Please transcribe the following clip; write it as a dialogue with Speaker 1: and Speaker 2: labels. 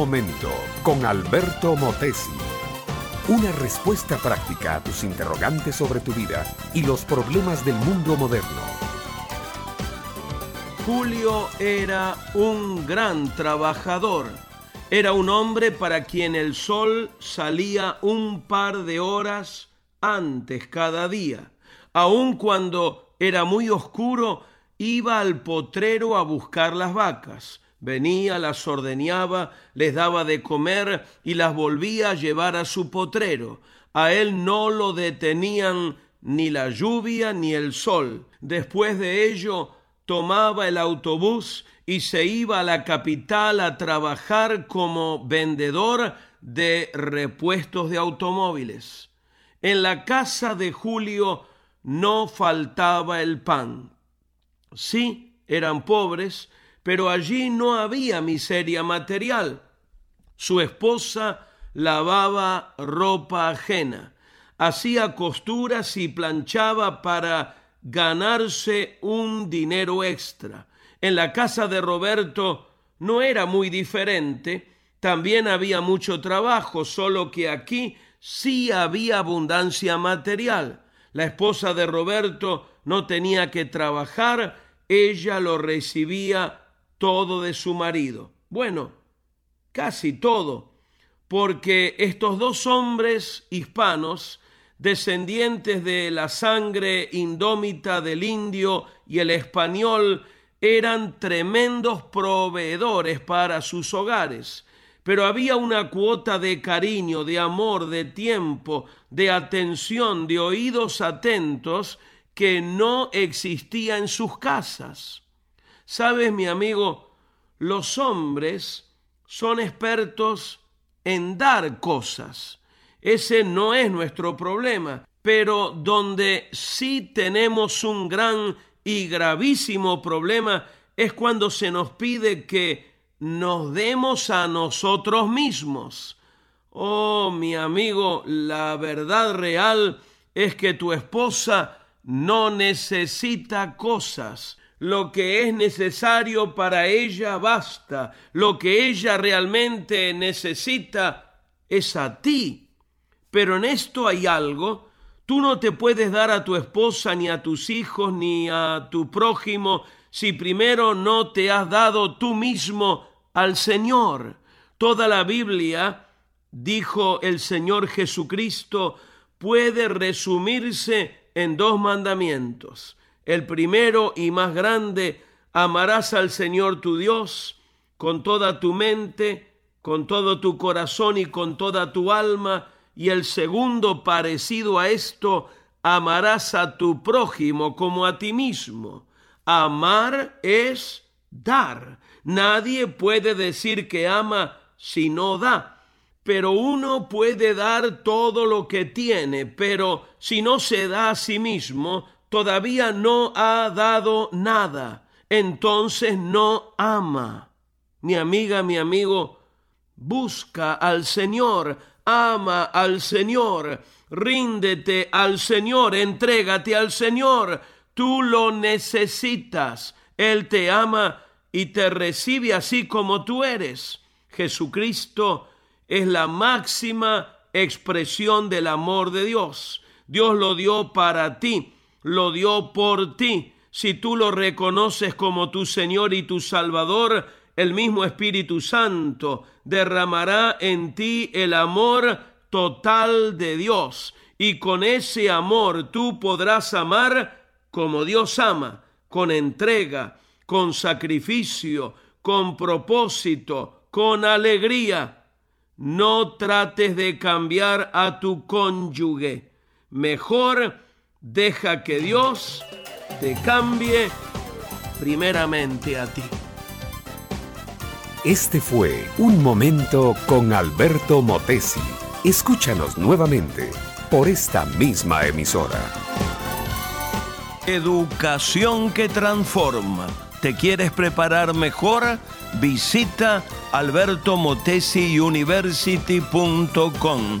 Speaker 1: momento con Alberto Motesi. Una respuesta práctica a tus interrogantes sobre tu vida y los problemas del mundo moderno.
Speaker 2: Julio era un gran trabajador. Era un hombre para quien el sol salía un par de horas antes cada día. Aun cuando era muy oscuro, iba al potrero a buscar las vacas. Venía, las ordeñaba, les daba de comer y las volvía a llevar a su potrero. A él no lo detenían ni la lluvia ni el sol. Después de ello, tomaba el autobús y se iba a la capital a trabajar como vendedor de repuestos de automóviles. En la casa de Julio no faltaba el pan. Sí, eran pobres, pero allí no había miseria material. Su esposa lavaba ropa ajena, hacía costuras y planchaba para ganarse un dinero extra. En la casa de Roberto no era muy diferente, también había mucho trabajo, solo que aquí sí había abundancia material. La esposa de Roberto no tenía que trabajar, ella lo recibía todo de su marido. Bueno, casi todo, porque estos dos hombres hispanos, descendientes de la sangre indómita del indio y el español, eran tremendos proveedores para sus hogares pero había una cuota de cariño, de amor, de tiempo, de atención, de oídos atentos que no existía en sus casas. Sabes, mi amigo, los hombres son expertos en dar cosas. Ese no es nuestro problema, pero donde sí tenemos un gran y gravísimo problema es cuando se nos pide que nos demos a nosotros mismos. Oh, mi amigo, la verdad real es que tu esposa no necesita cosas. Lo que es necesario para ella basta. Lo que ella realmente necesita es a ti. Pero en esto hay algo. Tú no te puedes dar a tu esposa, ni a tus hijos, ni a tu prójimo, si primero no te has dado tú mismo al Señor. Toda la Biblia, dijo el Señor Jesucristo, puede resumirse en dos mandamientos. El primero y más grande, amarás al Señor tu Dios con toda tu mente, con todo tu corazón y con toda tu alma. Y el segundo, parecido a esto, amarás a tu prójimo como a ti mismo. Amar es dar. Nadie puede decir que ama si no da. Pero uno puede dar todo lo que tiene, pero si no se da a sí mismo, todavía no ha dado nada. Entonces no ama. Mi amiga, mi amigo, busca al Señor, ama al Señor, ríndete al Señor, entrégate al Señor. Tú lo necesitas. Él te ama y te recibe así como tú eres. Jesucristo es la máxima expresión del amor de Dios. Dios lo dio para ti, lo dio por ti. Si tú lo reconoces como tu Señor y tu Salvador, el mismo Espíritu Santo derramará en ti el amor total de Dios. Y con ese amor tú podrás amar como Dios ama, con entrega, con sacrificio, con propósito, con alegría. No trates de cambiar a tu cónyuge. Mejor deja que Dios te cambie primeramente a ti.
Speaker 1: Este fue Un Momento con Alberto Motesi. Escúchanos nuevamente por esta misma emisora.
Speaker 2: Educación que transforma ¿Te quieres preparar mejor? Visita albertomotesiuniversity.com